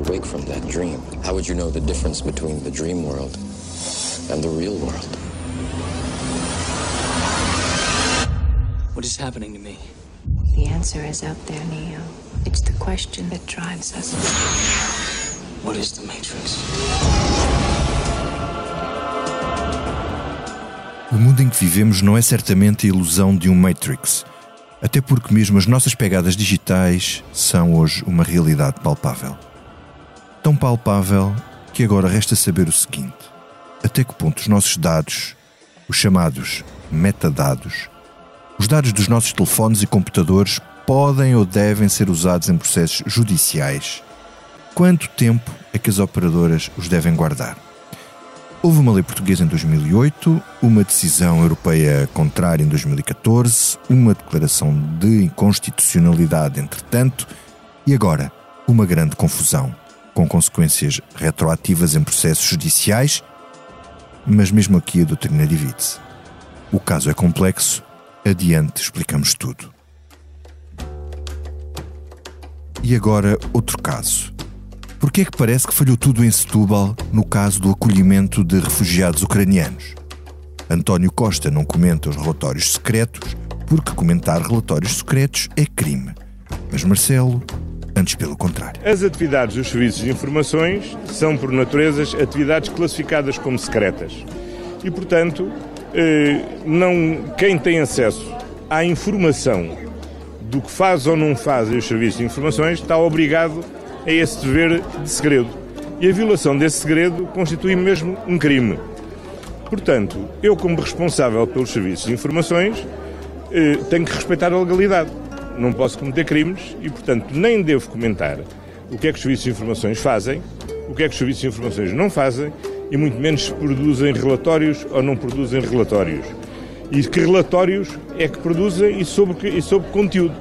awake from that dream, how would you know the difference between the dream world and the real world? What is happening to me? The answer is out there, Neo. It's the question that drives us. What is the Matrix? O mundo em que vivemos não é certamente a ilusão de um Matrix, até porque mesmo as nossas pegadas digitais são hoje uma realidade palpável. Tão palpável que agora resta saber o seguinte: até que ponto os nossos dados, os chamados metadados, os dados dos nossos telefones e computadores podem ou devem ser usados em processos judiciais? Quanto tempo é que as operadoras os devem guardar? Houve uma lei portuguesa em 2008, uma decisão europeia contrária em 2014, uma declaração de inconstitucionalidade, entretanto, e agora uma grande confusão, com consequências retroativas em processos judiciais, mas mesmo aqui a doutrina divide-se. O caso é complexo, adiante explicamos tudo. E agora outro caso. Por que é que parece que falhou tudo em Setúbal no caso do acolhimento de refugiados ucranianos? António Costa não comenta os relatórios secretos porque comentar relatórios secretos é crime. Mas Marcelo, antes pelo contrário. As atividades dos serviços de informações são, por natureza, atividades classificadas como secretas. E, portanto, eh, não, quem tem acesso à informação do que faz ou não fazem os serviços de informações está obrigado a esse dever de segredo. E a violação desse segredo constitui mesmo um crime. Portanto, eu, como responsável pelos serviços de informações, eh, tenho que respeitar a legalidade. Não posso cometer crimes e, portanto, nem devo comentar o que é que os serviços de informações fazem, o que é que os serviços de informações não fazem e muito menos se produzem relatórios ou não produzem relatórios. E que relatórios é que produzem e sobre, e sobre conteúdo.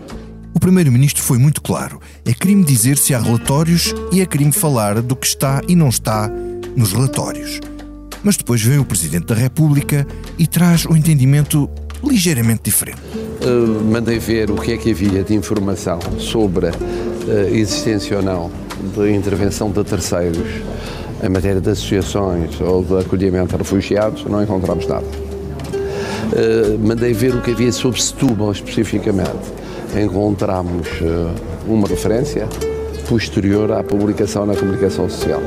O Primeiro-Ministro foi muito claro. É crime dizer se há relatórios e é crime falar do que está e não está nos relatórios. Mas depois vem o Presidente da República e traz um entendimento ligeiramente diferente. Uh, mandei ver o que é que havia de informação sobre a uh, existência ou não de intervenção de terceiros em matéria de associações ou de acolhimento a refugiados, não encontramos nada. Uh, mandei ver o que havia sobre Setúbal especificamente. Encontramos uma referência posterior à publicação na comunicação social.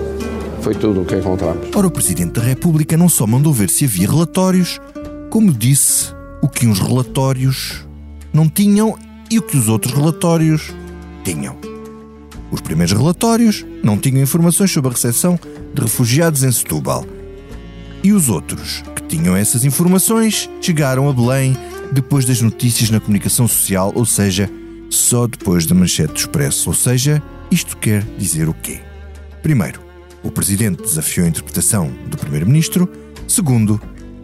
Foi tudo o que encontramos. Ora, o Presidente da República não só mandou ver se havia relatórios, como disse o que uns relatórios não tinham e o que os outros relatórios tinham. Os primeiros relatórios não tinham informações sobre a recepção de refugiados em Setúbal. E os outros, que tinham essas informações, chegaram a Belém depois das notícias na comunicação social, ou seja, só depois da manchete do Expresso. Ou seja, isto quer dizer o quê? Primeiro, o Presidente desafiou a interpretação do Primeiro-Ministro. Segundo,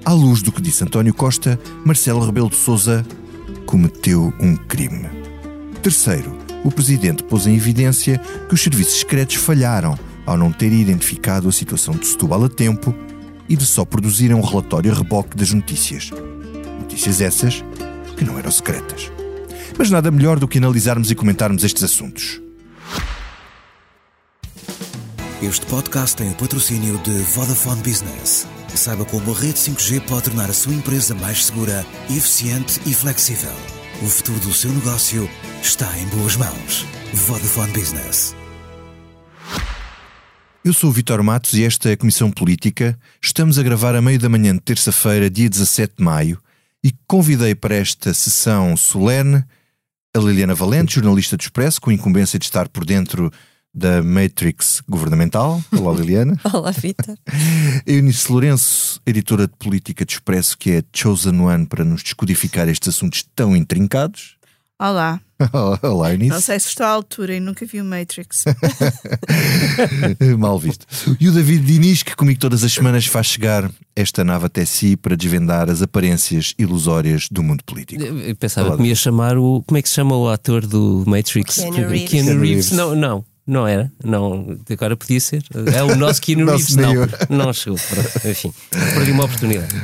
à luz do que disse António Costa, Marcelo Rebelo de Sousa cometeu um crime. Terceiro, o Presidente pôs em evidência que os serviços secretos falharam ao não ter identificado a situação de Setúbal a tempo e de só produzirem um relatório reboque das notícias. Notícias essas que não eram secretas. Mas nada melhor do que analisarmos e comentarmos estes assuntos. Este podcast tem o patrocínio de Vodafone Business. Saiba como a rede 5G pode tornar a sua empresa mais segura, eficiente e flexível. O futuro do seu negócio está em boas mãos. Vodafone Business. Eu sou o Vitor Matos e esta é a Comissão Política. Estamos a gravar a meio da manhã de terça-feira, dia 17 de maio, e convidei para esta sessão solene a Liliana Valente, jornalista do Expresso, com incumbência de estar por dentro da Matrix governamental. Olá, Liliana. Olá, Vitor. Eunice Lourenço, editora de política de Expresso, que é chosen one para nos descodificar estes assuntos tão intrincados. Olá. Olá, Eunice. Não sei se estou à altura e nunca vi o Matrix. Mal visto. E o David Diniz, que comigo todas as semanas faz chegar esta nave até si para desvendar as aparências ilusórias do mundo político. Eu pensava Olá, que me ia chamar o. Como é que se chama o ator do Matrix? Keanu Reeves. Keanu Reeves. Não, não. Não era, não, agora podia ser. É o nosso Keanu Reeves, não, não chegou. Enfim, perdi uma oportunidade.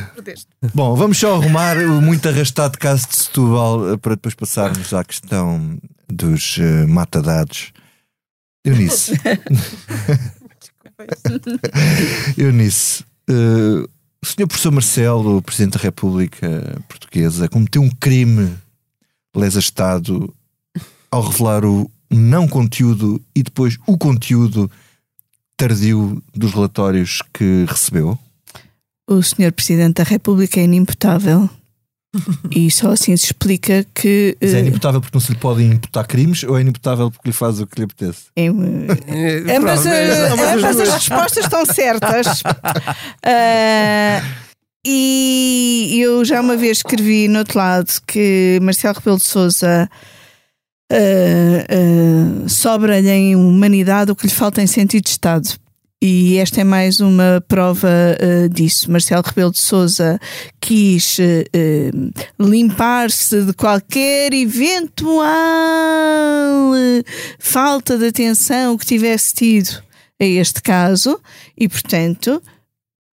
Bom, vamos só arrumar o muito arrastado caso de Setúbal para depois passarmos à questão dos uh, matadados. Eunice. Eunice, uh, o senhor professor Marcelo, o Presidente da República Portuguesa, cometeu um crime lesa Estado ao revelar o não conteúdo e depois o conteúdo tardio dos relatórios que recebeu? O senhor Presidente da República é inimputável. e só assim se explica que. Mas é inimputável porque não se lhe podem imputar crimes ou é inimputável porque lhe faz o que lhe apetece? É, ambas, ambas as respostas estão certas. Uh, e eu já uma vez escrevi no outro lado que Marcelo Rebelo de Souza uh, sobra-lhe em humanidade o que lhe falta em sentido de Estado. E esta é mais uma prova uh, disso. Marcelo Rebelo de Souza quis uh, limpar-se de qualquer eventual falta de atenção que tivesse tido a este caso e, portanto,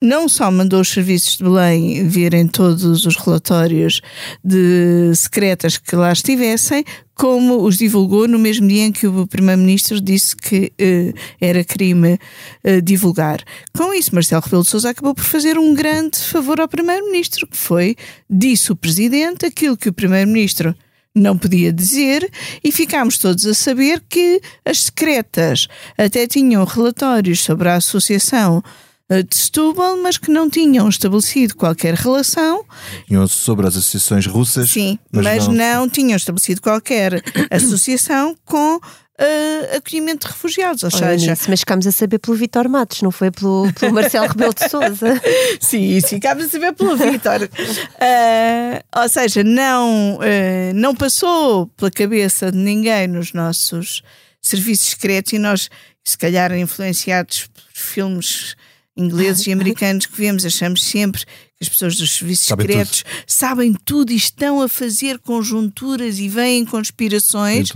não só mandou os serviços de Belém virem todos os relatórios de secretas que lá estivessem, como os divulgou no mesmo dia em que o Primeiro-Ministro disse que uh, era crime uh, divulgar. Com isso, Marcelo Rebelo de Sousa acabou por fazer um grande favor ao Primeiro-Ministro, que foi, disse o Presidente, aquilo que o Primeiro-Ministro não podia dizer e ficámos todos a saber que as secretas até tinham relatórios sobre a associação eh, de Setúbal, mas que não tinham estabelecido qualquer relação. Tinham sobre as associações russas. Sim, mas, mas não... não... tinham estabelecido qualquer associação com uh, acolhimento de refugiados. Ou Olha seja, nisso, mas ficámos a saber pelo Vitor Matos, não foi pelo, pelo Marcelo Rebelo de Souza. sim, ficámos a saber pelo Vitor. Uh, ou seja, não, uh, não passou pela cabeça de ninguém nos nossos serviços secretos e nós, se calhar, influenciados por filmes ingleses e americanos que vemos, achamos sempre que as pessoas dos serviços sabem secretos tudo. sabem tudo e estão a fazer conjunturas e veem conspirações.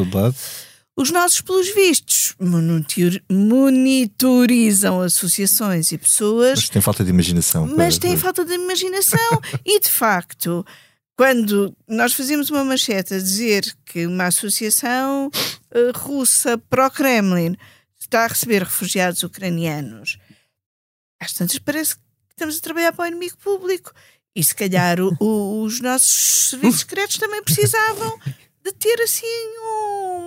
Os nossos, pelos vistos, monitorizam associações e pessoas. Mas têm falta de imaginação. Mas têm falta de imaginação. e, de facto, quando nós fazemos uma manchete a dizer que uma associação uh, russa pró-Kremlin está a receber refugiados ucranianos às tantas parece que estamos a trabalhar para o inimigo público. E se calhar o, o, os nossos serviços secretos também precisavam de ter assim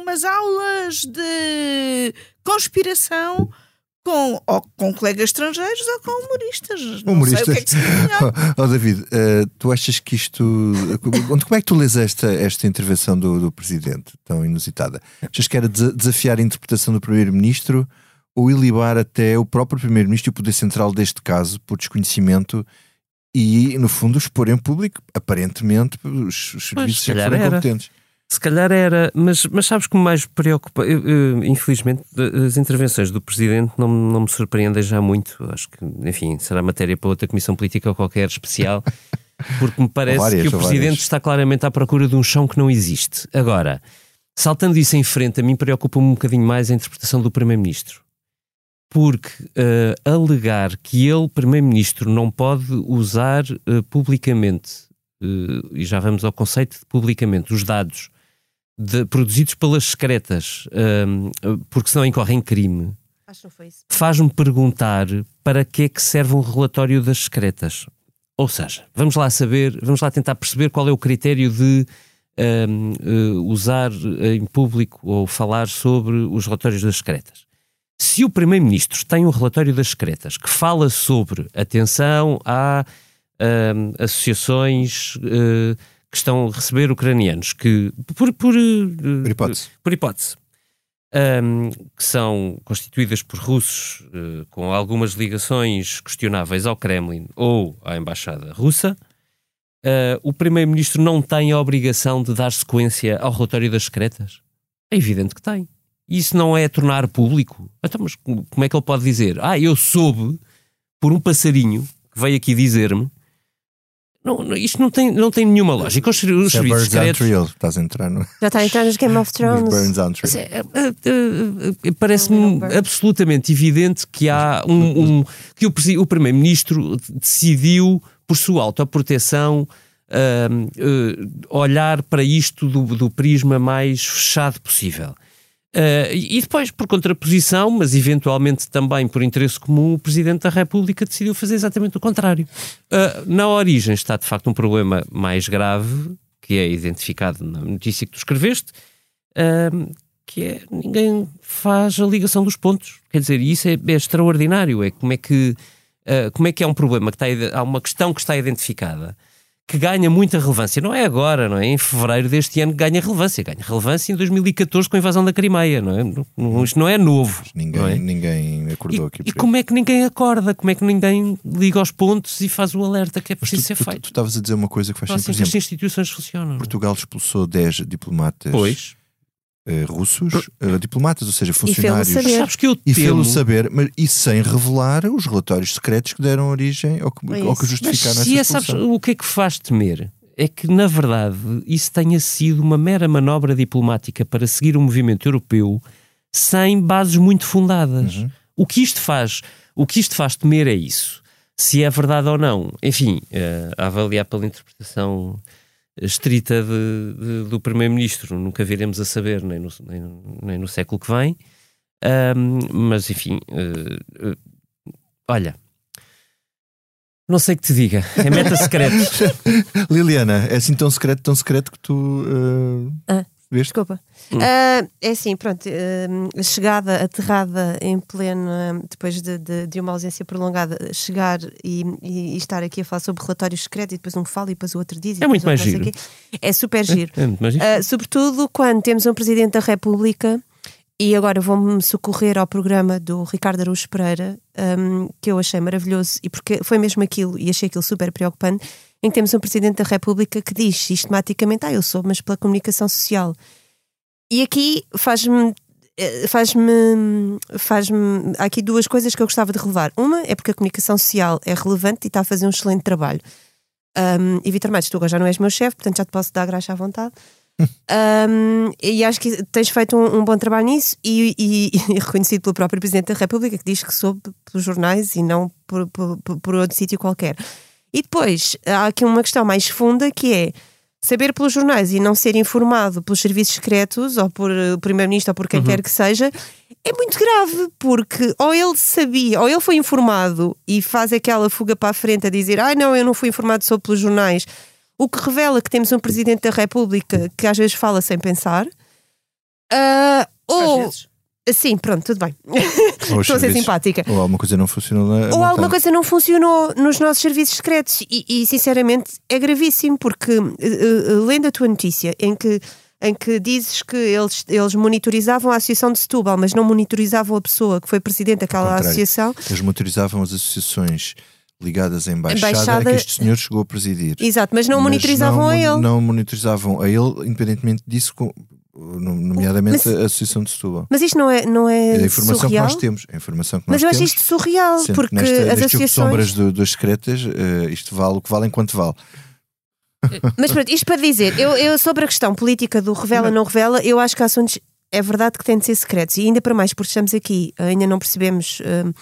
umas aulas de conspiração com, ou com colegas estrangeiros ou com humoristas. Não humoristas. sei o que é que se oh, oh, David, uh, tu achas que isto. Como é que tu lês esta, esta intervenção do, do Presidente, tão inusitada? Achas que era desafiar a interpretação do Primeiro-Ministro? Ou ilibar até o próprio Primeiro-Ministro e o Poder Central deste caso por desconhecimento e, no fundo, expor em público, aparentemente, os, os serviços já foram era. competentes. Se calhar era, mas, mas sabes que me mais preocupa? Eu, eu, infelizmente, as intervenções do Presidente não, não me surpreendem já muito. Acho que, enfim, será matéria para outra comissão política ou qualquer especial, porque me parece várias, que o Presidente várias. está claramente à procura de um chão que não existe. Agora, saltando isso em frente, a mim preocupa-me um bocadinho mais a interpretação do Primeiro-Ministro porque uh, alegar que ele, Primeiro-Ministro, não pode usar uh, publicamente, uh, e já vamos ao conceito de publicamente, os dados de, produzidos pelas secretas, porque senão incorrem crime, faz-me perguntar para que é que serve um relatório das secretas. Ou seja, vamos lá saber, vamos lá tentar perceber qual é o critério de usar em público ou falar sobre os relatórios das secretas. Se o Primeiro-Ministro tem um relatório das secretas que fala sobre atenção a uh, associações uh, que estão a receber ucranianos, que por, por, uh, por hipótese, por hipótese um, que são constituídas por russos eh, com algumas ligações questionáveis ao Kremlin ou à Embaixada Russa, o Primeiro-Ministro não tem a obrigação de dar sequência ao relatório das secretas? É evidente que tem isso não é tornar público? Então, mas como é que ele pode dizer? Ah, eu soube por um passarinho que veio aqui dizer-me. Não, isto não tem, não tem nenhuma lógica. Os, os é serviços secretos... Estás a entrar no... Já está a entrar nos Game of Thrones. É, é, é, Parece-me absolutamente evidente que há um, um que o, o Primeiro-Ministro decidiu, por sua autoproteção, uh, uh, olhar para isto do, do prisma mais fechado possível. Uh, e depois, por contraposição, mas eventualmente também por interesse comum, o Presidente da República decidiu fazer exatamente o contrário. Uh, na origem está, de facto, um problema mais grave, que é identificado na notícia que tu escreveste, uh, que é ninguém faz a ligação dos pontos. Quer dizer, isso é, é extraordinário. É como é que, como é que é um problema, que está, há uma questão que está identificada que ganha muita relevância. Não é agora, não é? Em fevereiro deste ano ganha relevância. Ganha relevância em 2014 com a invasão da Crimeia, não é? Isto não é novo. Ninguém, não é? ninguém acordou e, aqui. E como é que ninguém acorda? Como é que ninguém liga aos pontos e faz o alerta que é preciso tu, ser tu, feito? Tu estavas a dizer uma coisa que faz sentido. assim que as instituições funcionam. Portugal expulsou 10 diplomatas. Pois. Uh, russos, uh, diplomatas, ou seja, funcionários. E saber. Sabes que eu E fê-lo saber, mas, e sem revelar os relatórios secretos que deram origem ou que, É ou que justificaram Mas essa se é, sabes, o que é que faz temer? É que, na verdade, isso tenha sido uma mera manobra diplomática para seguir o movimento europeu sem bases muito fundadas. Uhum. O que isto faz, o que isto faz temer é isso. Se é verdade ou não, enfim, eh, a avaliar pela interpretação estrita de- de- do Primeiro-Ministro, nunca viremos a saber, nem no, nem, nem no século que vem. Ahm, mas, enfim, eh, eh, olha, não sei o que te diga, é meta secreto. Liliana, é assim tão secreto, tão secreto que tu uh, Ah. Veste? Desculpa. Hum. Ah, é assim, pronto, ah, chegada, aterrada em pleno, depois de, de, de uma ausência prolongada, chegar e, e- e estar aqui a falar sobre relatórios secretos e depois um fala e depois o outro diz. e É muito depois mais outro não sei giro. É super giro. É, mas isto- Ah, sobretudo quando temos um Presidente da República, e agora vou-me socorrer ao programa do Ricardo Araújo Pereira, um, que eu achei maravilhoso, e porque foi mesmo aquilo, e achei aquilo super preocupante, em que temos um Presidente da República que diz sistematicamente: Ah, eu sou, mas pela comunicação social. E aqui faz-me. eh, Faz-me. Faz-me. Há aqui duas coisas que eu gostava de relevar. Uma é porque a comunicação social é relevante e está a fazer um excelente trabalho. Um, e Vitor Matos, tu agora já não és meu chefe, portanto já te posso dar graxa à vontade. Um, e acho que tens feito um, um bom trabalho nisso e, e- e reconhecido pelo próprio Presidente da República que diz que soube pelos jornais e não por, por, por- por outro sítio qualquer. E depois há aqui uma questão mais funda que é saber pelos jornais e não ser informado pelos serviços secretos ou por eh, o Primeiro-Ministro ou por quem quer que seja é muito grave porque ou ele sabia ou ele foi informado e faz aquela fuga para a frente a dizer ai não, eu não fui informado só pelos jornais o que revela que temos um Presidente da República que às vezes fala sem pensar. Ah, ou. Sim, pronto, tudo bem. Estou a ser simpática. Ou alguma coisa não funcionou na. Ou alguma coisa não funcionou nos nossos serviços secretos. E, e, sinceramente é gravíssimo, porque eh, eh, lendo a tua notícia em que, em que dizes que eles, eles monitorizavam a Associação de Setúbal, mas não monitorizavam a pessoa que foi presidente daquela associação. Eles motorizavam as associações ligadas à embaixada, Embaixada- que este senhor chegou a presidir. Exato, mas não Mas monitorizavam não, a ele. Não monitorizavam a ele, independentemente disso, nomeadamente Mas- a Associação de Setúbal. Mas isto não é, não é, É a informação surreal? que nós temos. A informação que Mas nós eu acho isto surreal, porque nesta, as de associações. sombras do, dos secretas, eh, isto vale o que vale enquanto vale. Mas pronto, isto para dizer, eu, eu sobre a questão política do revela não revela, eu acho que há assuntos é verdade que têm de ser secretos, e ainda para mais porque estamos aqui, ainda não percebemos hum,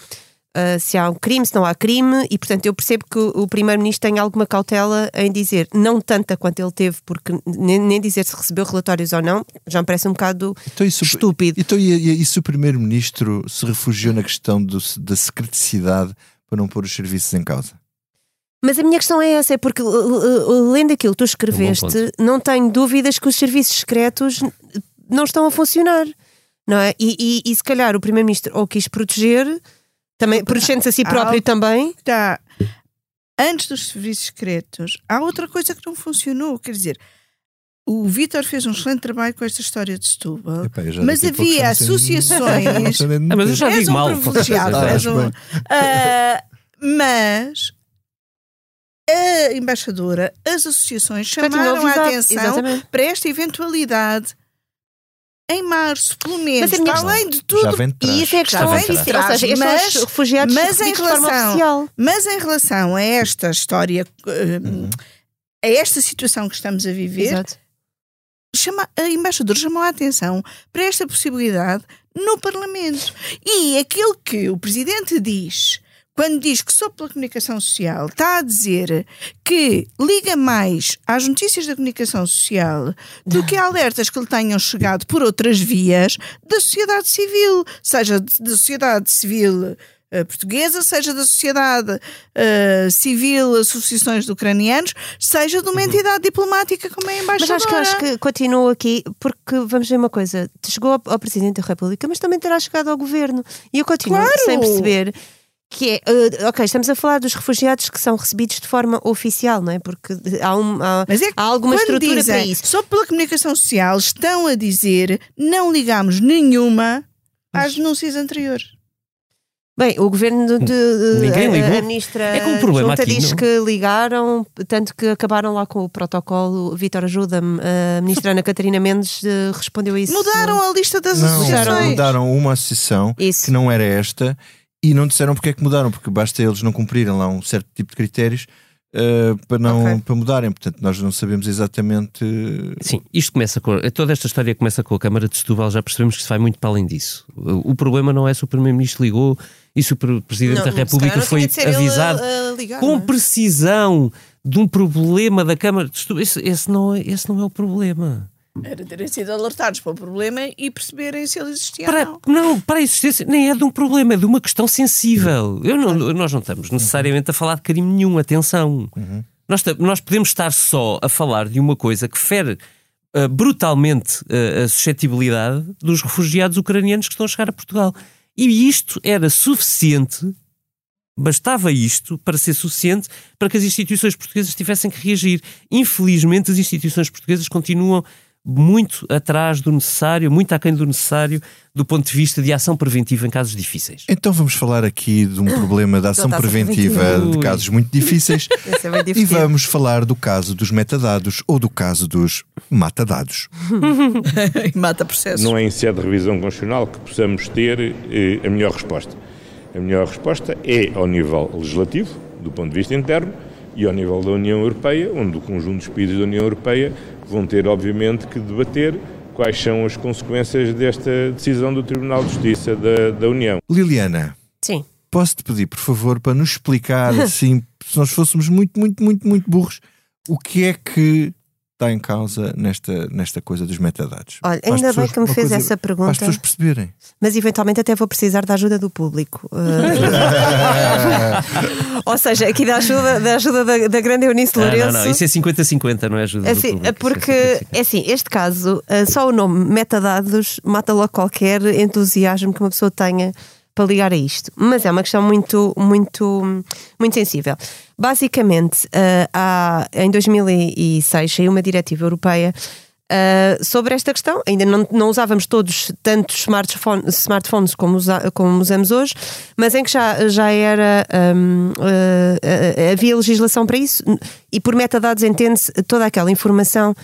ah, se há um crime, se não há crime, e portanto eu percebo que o, Primeiro-Ministro tem alguma cautela em dizer, não tanta quanto ele teve, porque nem, nem dizer se recebeu relatórios ou não, já me parece um bocado Então, isso, estúpido. Então, e, e, e se o Primeiro-Ministro se refugiou na questão do- da secreticidade para não pôr os serviços em causa? Mas a minha questão é essa, é porque uh, uh, uh, lendo aquilo que tu escreveste, ponto. não tenho dúvidas que os serviços secretos não estão a funcionar, não é? E, e- e se calhar o Primeiro-Ministro ou quis proteger, também, protegendo-se a si próprio Algo- também. Tá. Antes dos serviços secretos, há outra coisa que não funcionou. Quer dizer, o Vítor fez um excelente trabalho com esta história de Setúbal, Epá, mas havia associações. Ah, mas eu já digo um mal. privilegiado, Ah, um-. Ah, mas a embaixadora, as associações chamaram a atenção exatamente. para esta eventualidade em março, pelo menos, a minha questão- além de Já tudo. vem de trás. E isso é a questão, é. Ou seja, estes Mas- refugiados mas em de relação- oficial. Mas em relação a esta história, eh, Uhum. a esta situação que estamos a viver, Exato. chama, a embaixadora chamou a atenção para esta possibilidade no Parlamento. E aquilo que o Presidente diz quando diz que só pela comunicação social, está a dizer que liga mais às notícias da comunicação social do que a alertas que lhe tenham chegado por outras vias da sociedade civil, seja da sociedade civil eh, portuguesa, seja da sociedade uh, civil, associações de ucranianos, seja de uma entidade diplomática como é a Mas embaixadora. acho que, acho que continua aqui, porque vamos ver uma coisa: chegou ao, ao Presidente da República, mas também terá chegado ao Governo. E eu continuo Claro! sem perceber. Que é, eh, ok, estamos a falar dos refugiados que são recebidos de forma oficial, não é? Porque há, um, há, Mas é que há alguma estrutura dizem, para isso. Só pela comunicação social estão a dizer não ligamos nenhuma às denúncias anteriores. Bem, o governo de, de- Ninguém a- ligou. a ministra É que o problema Junta aqui diz não- que ligaram, tanto que acabaram lá com o protocolo. Vitor, ajuda-me. A ministra Ana Catarina Mendes eh, respondeu a isso. Mudaram a lista das Não, associações. mudaram uma associação Isso. que não era esta e não disseram porque é que mudaram, porque basta eles não cumprirem lá um certo tipo de critérios eh, para, não, Ok. para mudarem. Portanto, nós não sabemos exatamente. eh, Sim, isto começa com. Toda esta história começa com a Câmara de Setúbal, já percebemos que isso vai muito para além disso. O problema não é se o Primeiro-Ministro ligou e se o Pre- Presidente Não, da se República foi ele a- avisado a ligar, com é? precisão de um problema da Câmara de Setúbal. Esse, esse não, é, esse não é o problema. Era terem sido alertados para o problema e perceberem se ele existia Para, ou não. não, para a existência, nem é de um problema, é de uma questão sensível. Eu não, nós não estamos necessariamente a falar de carinho nenhum, atenção. Nós, ta- nós podemos estar só a falar de uma coisa que fere ah, brutalmente ah, a suscetibilidade dos refugiados ucranianos que estão a chegar a Portugal. E isto era suficiente, bastava isto para ser suficiente para que as instituições portuguesas tivessem que reagir. Infelizmente, as instituições portuguesas continuam muito atrás do necessário, muito aquém do necessário, do ponto de vista de ação preventiva em casos difíceis. Então vamos falar aqui de um problema da ação Da ação preventiva de casos muito difíceis é e vamos falar do caso dos metadados ou do caso dos matadados. Mata processos. Não é em sede de revisão constitucional que possamos ter eh, a melhor resposta. A melhor resposta é ao nível legislativo, do ponto de vista interno, e ao nível da União Europeia, onde o conjunto dos países da União Europeia vão ter, obviamente, que debater quais são as consequências desta decisão do Tribunal de Justiça da, da União. Liliana, Sim. posso-te pedir, por favor, para nos explicar, assim, se nós fôssemos muito, muito, muito, muito burros, o que é que está em causa nesta, nesta coisa dos metadados? Olha, Para ainda bem pessoas- que me fez coisa- essa Para as pergunta, pessoas perceberem. mas eventualmente até vou precisar da ajuda do público. Ou seja, aqui da ajuda da, ajuda da, da grande Eunice Ah, Lourenço. não, não, isso é 50-50, não é ajuda do Assim, público, isso é porque, 50-50. é assim, este caso, eh, só o nome metadados mata logo qualquer entusiasmo que uma pessoa tenha para ligar a isto. Mas é uma questão muito, muito, muito sensível. Basicamente, eh, há, em 2006 saiu uma diretiva europeia eh, sobre esta questão. Ainda não, não usávamos todos tantos smartphone, smartphones como, usa- como usamos hoje, mas em que já, já era. hum, eh, eh, havia legislação para isso, e por metadados entende-se toda aquela informação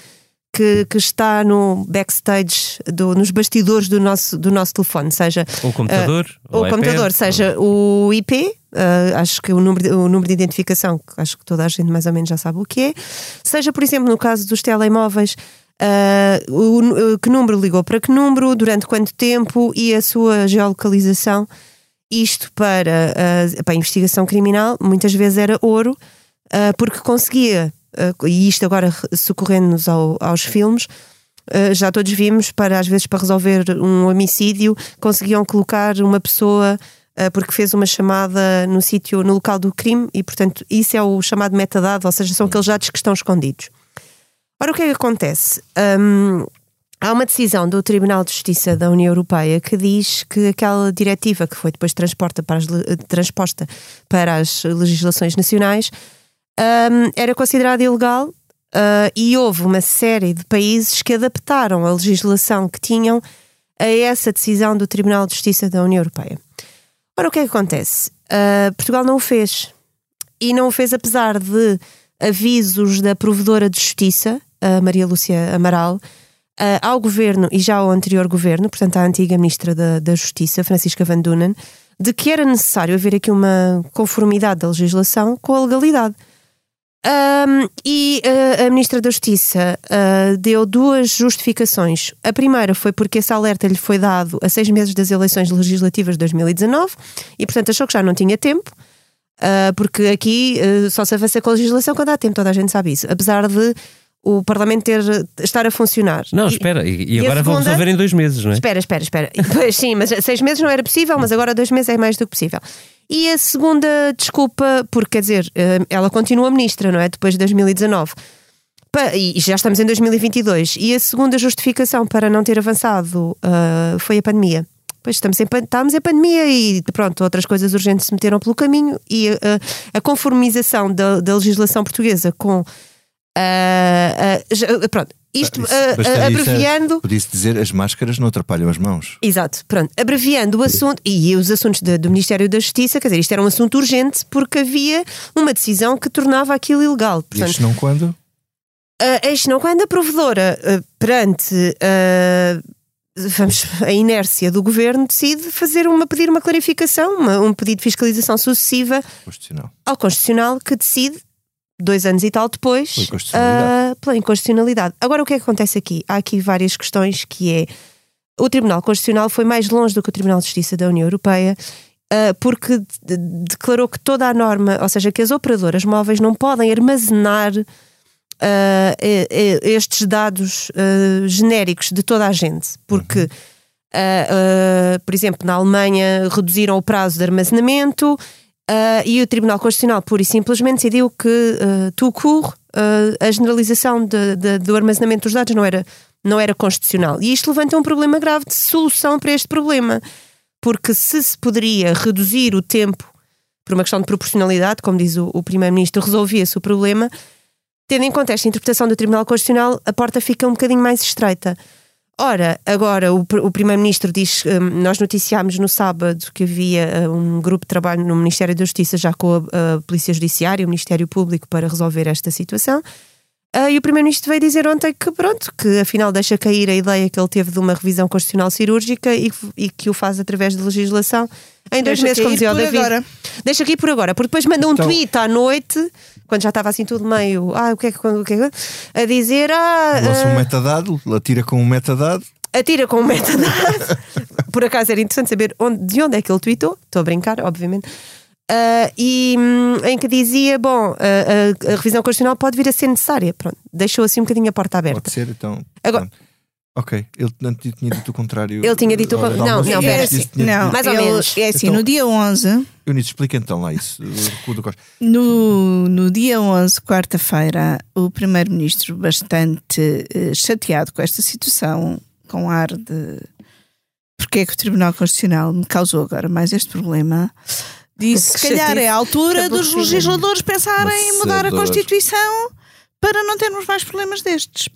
que, que está no backstage, do- nos bastidores do nosso, do nosso telefone, seja O computador, uh, o o computador, iPad, seja o IP, uh, acho que o número, de, o número de identificação, que acho que toda a gente mais ou menos já sabe o que é, seja, por exemplo, no caso dos telemóveis. uh, o- que número ligou para que número, durante quanto tempo e a sua geolocalização. Isto para, para a investigação criminal muitas vezes era ouro, porque conseguia, uh, e isto agora re- socorrendo-nos ao- aos filmes, uh, já todos vimos, para às vezes para resolver um homicídio, conseguiam colocar uma pessoa uh, porque fez uma chamada no sítio, no local do crime, e portanto isso é o chamado metadado, ou seja, são aqueles dados que estão escondidos. Ora, o que é que acontece? Hum, há uma decisão do Tribunal de Justiça da União Europeia que diz que aquela diretiva que foi depois transposta para as, transposta para as legislações nacionais hum, era considerada ilegal ah, e houve uma série de países que adaptaram a legislação que tinham a essa decisão do Tribunal de Justiça da União Europeia. Ora, o que é que acontece? Ah, Portugal não o fez. E não o fez apesar de avisos da provedora de justiça, Maria Lúcia Amaral, ah, ao governo e já ao anterior governo, portanto à antiga ministra da, da Justiça, Francisca Van Dunen, de que era necessário haver aqui uma conformidade da legislação com a legalidade. Ahm, e ah, a Ministra da Justiça ah, deu duas justificações. A primeira foi porque esse alerta lhe foi dado a seis meses das eleições legislativas de 2019 e, portanto, achou que já não tinha tempo. Uh, porque aqui uh, só se avança com a legislação quando há tempo, toda a gente sabe isso. Apesar de o Parlamento ter, estar a funcionar. Não, espera, e, e agora segunda... vão resolver em dois meses, não é? Espera, espera, espera. Pois sim, mas seis meses não era possível, mas agora dois meses é mais do que possível. E a segunda desculpa, porque quer dizer, ela continua ministra, não é? Depois de 2019 e já estamos em 2022. E a segunda justificação para não ter avançado uh, foi a pandemia. Pois estamos em, estamos em pandemia e pronto, outras coisas urgentes se meteram pelo caminho e uh, a conformização da, da, legislação portuguesa com. Uh, pronto, isto ah, abreviando. Podia-se dizer as máscaras não atrapalham as mãos. Exato, pronto. Abreviando o assunto e os assuntos de, do Ministério da Justiça, quer dizer, isto era um assunto urgente porque havia uma decisão que tornava aquilo ilegal. Portanto, e isto não quando? Uh, não, quando a provedora, uh, perante uh, vamos, a inércia do governo, decide fazer uma, pedir uma clarificação, uma, um pedido de fiscalização sucessiva constitucional. ao Constitucional, que decide, dois anos e tal depois, pela inconstitucionalidade. pela inconstitucionalidade. Agora, o que é que acontece aqui? Há aqui várias questões que é. O Tribunal Constitucional foi mais longe do que o Tribunal de Justiça da União Europeia porque declarou que toda a norma, ou seja, que as operadoras móveis não podem armazenar uh, estes dados uh, genéricos de toda a gente, porque, uh, por exemplo, na Alemanha reduziram o prazo de armazenamento e o Tribunal Constitucional pura e simplesmente decidiu que uh, tout court, a generalização de, de, do armazenamento dos dados não era, não era constitucional. E isto levanta um problema grave de solução para este problema, porque se se poderia reduzir o tempo por uma questão de proporcionalidade, como diz o, o Primeiro-Ministro, resolvia-se o problema tendo em conta esta interpretação do Tribunal Constitucional, a porta fica um bocadinho mais estreita. Ora, agora o, o Primeiro-Ministro diz, um, nós noticiámos no sábado que havia uh, um grupo de trabalho no Ministério da Justiça já com a, a Polícia Judiciária, o Ministério Público para resolver esta situação. Uh, e o Primeiro-Ministro veio dizer ontem que pronto, que afinal deixa cair a ideia que ele teve de uma revisão constitucional cirúrgica e, e que o faz através de legislação em dois deixa meses, como dizia o David. Agora. Deixa aqui por agora, porque depois manda um então... tweet à noite quando já estava assim tudo meio. Ah, o que é que. O que, é que a dizer. Ah, Lança um metadado, atira com um metadado. Atira com um metadado. Por acaso era interessante saber onde, de onde é que ele tweetou. Estou a brincar, obviamente. Uh, e um, em que dizia: bom, uh, a, a, revisão constitucional pode vir a ser necessária. Pronto, deixou assim um bocadinho a porta aberta. Pode ser, então. Agora. Pronto. Ok, ele tinha dito o contrário. Ele tinha dito o contrário. Não, não, é assim, não, mais ou menos. É assim, então, no dia 11. Eunice, explica então lá isso. No, no dia 11, quarta-feira, o Primeiro-Ministro, bastante uh, chateado com esta situação, com ar de. Porque é que o Tribunal Constitucional me causou agora mais este problema? Disse que se calhar é a altura dos legisladores pensarem em mudar a Constituição para não termos mais problemas destes.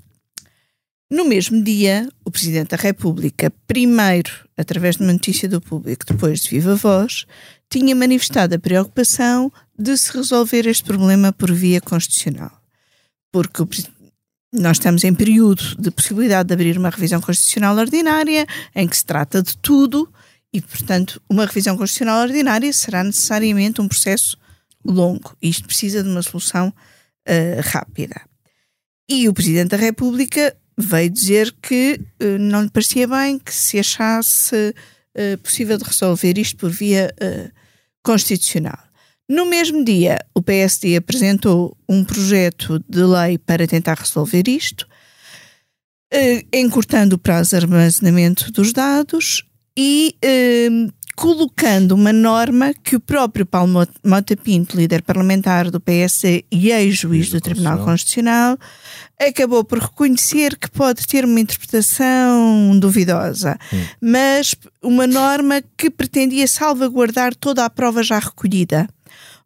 No mesmo dia, o Presidente da República, primeiro através de uma notícia do público, depois de viva voz, tinha manifestado a preocupação de se resolver este problema por via constitucional. Porque o, nós estamos em período de possibilidade de abrir uma revisão constitucional ordinária, em que se trata de tudo, e, portanto, uma revisão constitucional ordinária será necessariamente um processo longo. Isto precisa de uma solução uh, rápida. E o Presidente da República veio dizer que uh, não lhe parecia bem que se achasse uh, possível de resolver isto por via uh, constitucional. No mesmo dia, o PSD apresentou um projeto de lei para tentar resolver isto, encurtando o prazo de armazenamento dos dados e colocando uma norma que o próprio Paulo Mota Pinto, líder parlamentar do PS e ex-juiz do Tribunal Constitucional, acabou por reconhecer que pode ter uma interpretação duvidosa, hum. mas uma norma que pretendia salvaguardar toda a prova já recolhida.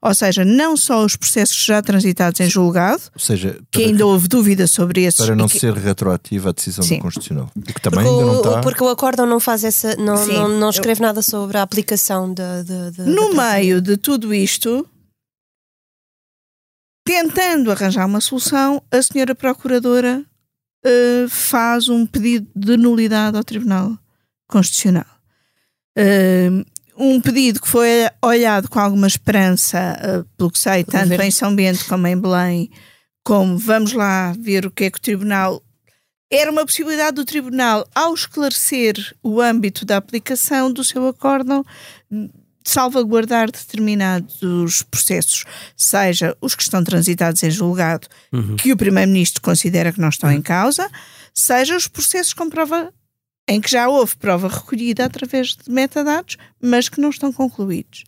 Ou seja, não só os processos já transitados em julgado, seja, que ainda houve dúvida sobre esses. Para não que... ser retroativa a decisão Sim. do Constitucional. E que também porque ainda não está... Porque o acórdão não faz essa. não, não, não escreve nada sobre a aplicação de. de, de no meio de tudo isto, tentando arranjar uma solução, a senhora Procuradora uh, faz um pedido de nulidade ao Tribunal Constitucional. Uh, um pedido que foi olhado com alguma esperança, uh, pelo que sei, tanto em São Bento como em Belém, como vamos lá ver o que é que o Tribunal. Era uma possibilidade do Tribunal, ao esclarecer o âmbito da aplicação do seu acórdão, salvaguardar determinados processos, seja os que estão transitados em julgado, Uhum. que o Primeiro-Ministro considera que não estão em causa, seja os processos com prova em que já houve prova recolhida através de metadados, mas que não estão concluídos.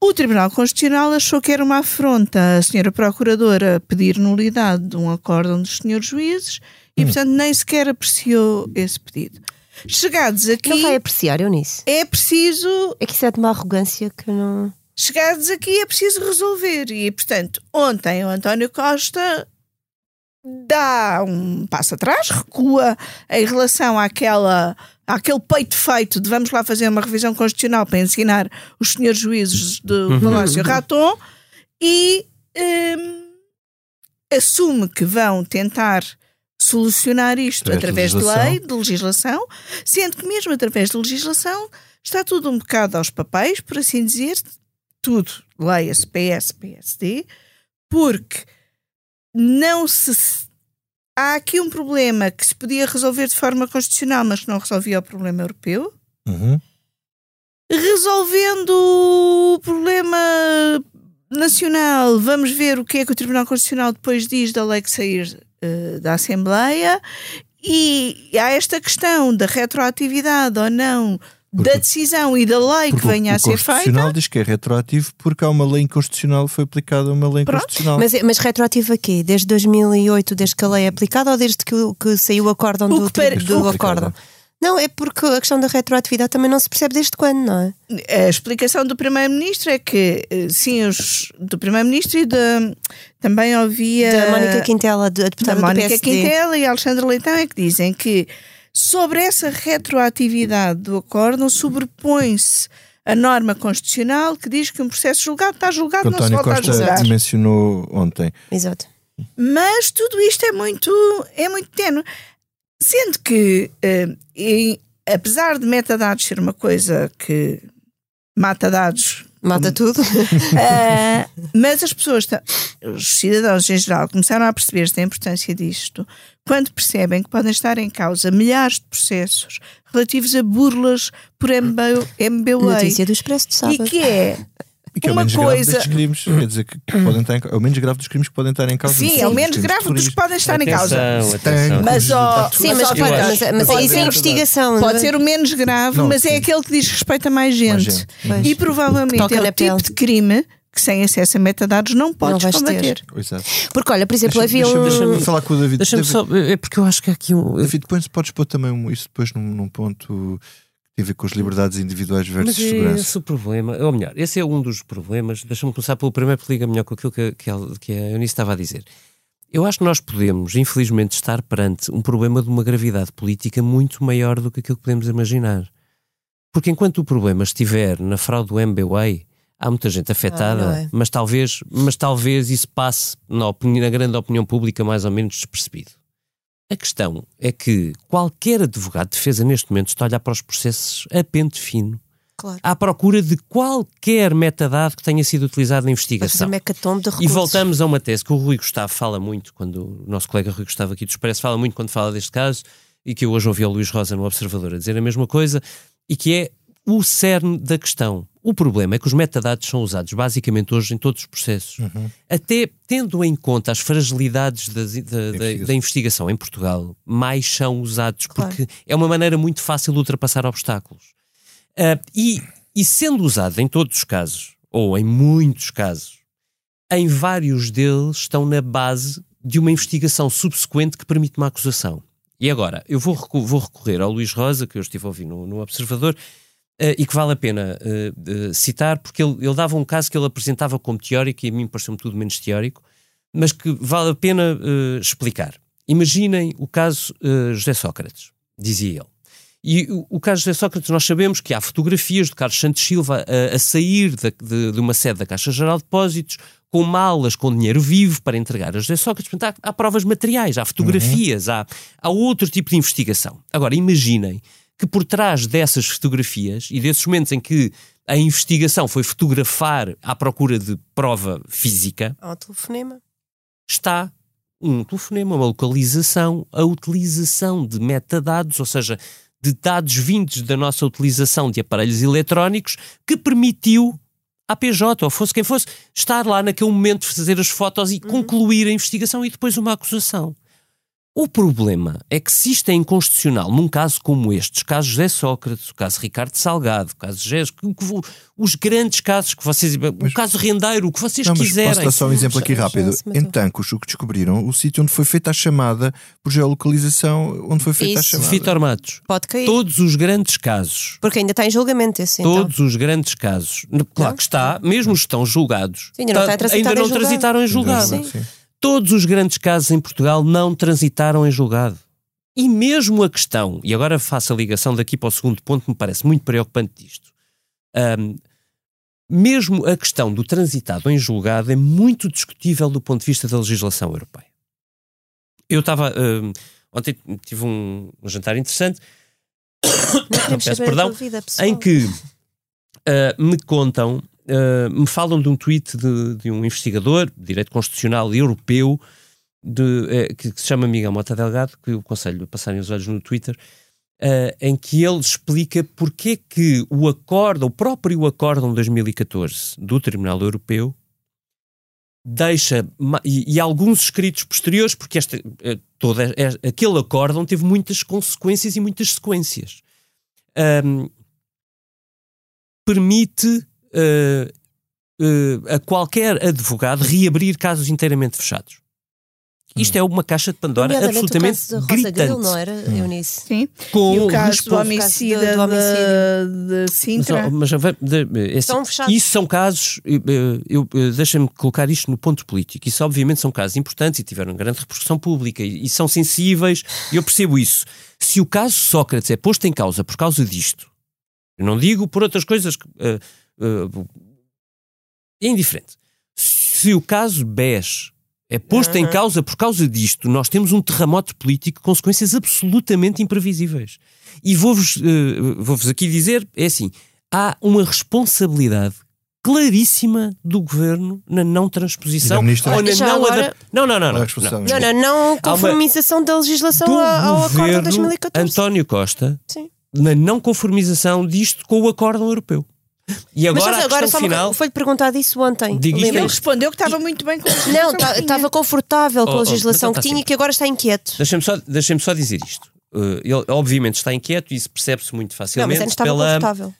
O Tribunal Constitucional achou que era uma afronta a senhora Procuradora pedir nulidade de um acórdão dos senhores juízes e, portanto, nem sequer apreciou esse pedido. Chegados aqui. Não vai apreciar, Eunice. É preciso. É que isso é de uma arrogância que não. Chegados aqui é preciso resolver. E, portanto, ontem o António Costa dá um passo atrás, recua em relação àquela, àquele peito feito de vamos lá fazer uma revisão constitucional para ensinar os senhores juízes do Uhum. Palácio Raton e hum, assume que vão tentar solucionar isto Através através de de lei, de legislação, sendo que mesmo através de legislação está tudo um bocado aos papéis, por assim dizer, tudo, leia-se PS, PSD, porque não se. Há aqui um problema que se podia resolver de forma constitucional, mas que não resolvia o problema europeu. Uhum. Resolvendo o problema nacional, vamos ver o que é que o Tribunal Constitucional depois diz da lei que sair eh, da Assembleia. E há esta questão da retroatividade ou não da decisão e da lei que Porque o- venha o a ser Constitucional feita. diz que é retroativo porque há uma lei inconstitucional foi aplicada a uma lei inconstitucional. Mas, mas retroativo a quê? Desde 2008, desde que a lei é aplicada ou desde que, o- que saiu o acórdão do, que para- do o que- acórdão? Não, é porque a questão da retroatividade também não se percebe desde quando, não é? A explicação do Primeiro-Ministro é que, eh, sim, os, do Primeiro-Ministro e da, também ouvia. Da Mónica Quintela, de- a deputada da do Mónica PSD. Quintela e Alexandre Leitão é que dizem que sobre essa retroatividade do acórdão sobrepõe-se a norma constitucional que diz que um processo julgado está julgado, que não se António volta a Costa julgar. mencionou ontem. Exato. Mas tudo isto é muito, é muito tenue. Sendo que, eh, em- apesar de metadados ser uma coisa que mata dados. Mata tudo. Eh, mas as pessoas, os cidadãos em geral, começaram a perceber-se da importância disto quando percebem que podem estar em causa milhares de processos relativos a burlas por MBA. MBA Notícia do Expresso de sábado. E que é E que é o uma menos grave coisa. destes crimes. Quer dizer, que, que podem estar em, é o menos grave dos crimes que podem estar em causa. Sim, é o menos grave dos que podem estar em causa. Mas, ó, Sim, mas, pode- mas, mas pode isso é investigação. Pode é? ser o menos grave, Não, mas é aquele que diz respeito a mais gente. gente. Pois. E provavelmente é o tipo de crime que sem acesso a metadados não podes ter. combater. Exato. Porque, olha, por exemplo, havia um. Deixa-me falar com o David. Deixa-me David- só. É porque eu acho que há aqui um. David, depois podes pôr também um- isso depois num, num ponto que tem a ver com as liberdades individuais versus Mas é segurança. esse o problema, ou melhor, esse é um dos problemas. Deixa-me começar pelo primeiro, porque liga melhor com aquilo que, que, a- que a Eunice estava a dizer. Eu acho que nós podemos, infelizmente, estar perante um problema de uma gravidade política muito maior do que aquilo que podemos imaginar. Porque enquanto o problema estiver na fraude do MBWay, há muita gente afetada, não é? mas, talvez, mas talvez isso passe na, opini- na grande opinião pública mais ou menos despercebido. A questão é que qualquer advogado de defesa neste momento está a olhar para os processos a pente fino Claro. à procura de qualquer metadado que tenha sido utilizado na investigação. E voltamos a uma tese que o Rui Gustavo fala muito, quando o nosso colega Rui Gustavo aqui do Expresso fala muito quando fala deste caso, e que eu hoje ouvi ao Luís Rosa no Observador a dizer a mesma coisa, e que é o cerne da questão. O problema é que os metadados são usados basicamente hoje em todos os processos. Até tendo em conta as fragilidades das- da, da- investigação. da investigação em Portugal, mais são usados, Claro. porque é uma maneira muito fácil de ultrapassar obstáculos. Ah, e, e sendo usado em todos os casos, ou em muitos casos, em vários deles estão na base de uma investigação subsequente que permite uma acusação. E agora, eu vou, vou recorrer ao Luís Rosa, que eu estive a ouvir no, no Observador, eh, e que vale a pena eh, eh, citar, porque ele, ele dava um caso que ele apresentava como teórico, e a mim pareceu-me tudo menos teórico, mas que vale a pena eh, explicar. Imaginem o caso José Sócrates, dizia ele. E o, o caso de José Sócrates, nós sabemos que há fotografias de Carlos Santos Silva a, a sair da- de, de uma sede da Caixa Geral de Depósitos com malas com dinheiro vivo para entregar a José Sócrates. Portanto, há, há provas materiais, há fotografias, há, há outro tipo de investigação. Agora, imaginem que por trás dessas fotografias e desses momentos em que a investigação foi fotografar à procura de prova física, Há um telefonema. está um telefonema, uma localização, a utilização de metadados, ou seja, de dados vindos da nossa utilização de aparelhos eletrónicos que permitiu à PJ, ou fosse quem fosse, estar lá naquele momento, fazer as fotos e concluir a investigação e depois uma acusação. O problema é que se isto é inconstitucional num caso como este, os casos José Sócrates, o caso Ricardo Salgado, o caso José, os grandes casos que vocês. o caso Rendeiro, o que vocês Não, mas quiserem. Posso dar só um exemplo aqui rápido. Em Tancos, o que descobriram, o sítio onde foi feita a chamada, por geolocalização, onde foi feita a Isso. chamada. Vitor Matos, Pode cair. todos os grandes casos, Porque ainda está em julgamento esse, então. todos os grandes casos, claro que está, mesmo os que estão julgados, Sim, ainda não tá- está ainda em não julgado. transitaram em julgado. Sim. Sim. Todos os grandes casos em Portugal não transitaram em julgado. E mesmo a questão, e agora faço a ligação daqui para o segundo ponto que me parece muito preocupante disto. Ahm, mesmo a questão do transitado em julgado é muito discutível do ponto de vista da legislação europeia. Eu estava. ahm, ontem tive um, um jantar interessante, peço perdão, em que ah, me contam, ah, me falam de um tweet de, de um investigador direito constitucional europeu de, eh, que, que se chama Miguel Mota Delgado, que eu aconselho a passarem os olhos no Twitter, ah, em que ele explica porque é que o acordo, o próprio acórdão de 2014 do Tribunal Europeu deixa, e, e alguns escritos posteriores, porque esta, toda, eh, aquele acórdão teve muitas consequências e muitas sequências. Ahm, permite eh, a qualquer advogado reabrir casos inteiramente fechados. Isto é uma caixa de Pandora absolutamente o caso de Rosa gritante. Grilo, não era, Eunice? Sim. Com e o caso do homicida do- do homicídio. de, de Mas, Sintra. mas, vai- de- assim, Estão fechados. isso são casos, eu, eh, deixa-me colocar isto no ponto político. Isso obviamente são casos importantes e tiveram grande repercussão pública e, e são sensíveis, e eu percebo isso. Se o caso Sócrates é posto em causa por causa disto, eu não digo por outras coisas, que, eh, eh, é indiferente. Se o caso BES é posto em causa por causa disto, nós temos um terremoto político com consequências absolutamente imprevisíveis. E vou-vos eh, vou-vos aqui dizer, é assim, há uma responsabilidade claríssima do governo na não transposição ou na Já não agora- Não, não, não, Qual é não. Não, não, não Há uma- conformização da legislação Do ao, ao acordo de governo 2014. António Costa Sim. na não conformização disto com o acórdão europeu. E Mas agora, a agora só final... foi-lhe perguntado isso ontem. Ele respondeu que estava muito bem com a Não, legislação que tinha. estava confortável com Oh, a oh, legislação mas que não tinha e que agora está inquieto. Deixem-me só, deixem só dizer isto. Uh, ele obviamente está inquieto e isso percebe-se muito Não, mas facilmente antes estava pela, confortável.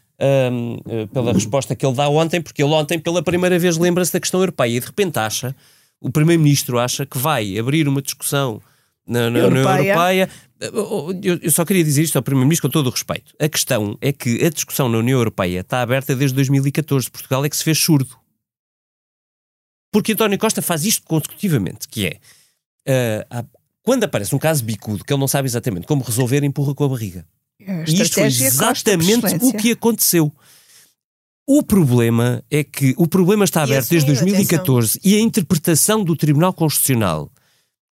um, uh, pela resposta que ele dá ontem, porque ele ontem pela primeira vez lembra-se da questão europeia e de repente acha, o Primeiro-Ministro acha que vai abrir uma discussão na, na União Europeia. Europeia. Uh, uh, Eu, só queria dizer isto ao Primeiro-Ministro com todo o respeito. A questão é que a discussão na União Europeia está aberta desde 2014. Portugal é que se fez surdo. Porque António Costa faz isto consecutivamente, que é uh, quando aparece um caso bicudo que ele não sabe exatamente como resolver, empurra com a barriga. A E isto foi exatamente o que aconteceu. O problema é que o problema está aberto desde assumiu, 2014 e a interpretação do Tribunal Constitucional,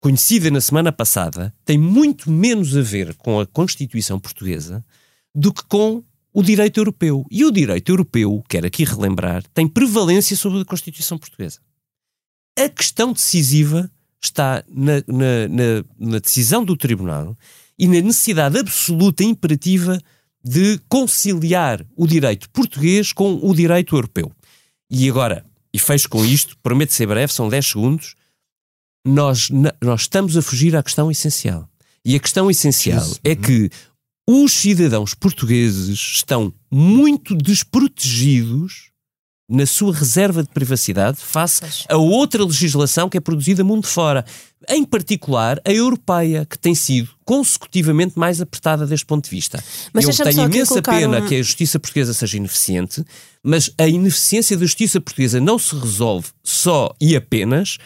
conhecida na semana passada, tem muito menos a ver com a Constituição portuguesa do que com o direito europeu. E o direito europeu, quero aqui relembrar, tem prevalência sobre a Constituição portuguesa. A questão decisiva está na, na- na- na decisão do Tribunal e na necessidade absoluta e imperativa de conciliar o direito português com o direito europeu. E agora, e fecho com isto, prometo ser breve, são 10 segundos, nós, nós estamos a fugir à questão essencial. E a questão essencial Jesus. é que os cidadãos portugueses estão muito desprotegidos na sua reserva de privacidade face a outra legislação que é produzida mundo fora. Em particular, a europeia, que tem sido consecutivamente mais apertada deste ponto de vista. Mas Eu tenho imensa pena um- que a justiça portuguesa seja ineficiente, mas a ineficiência da justiça portuguesa não se resolve só e apenas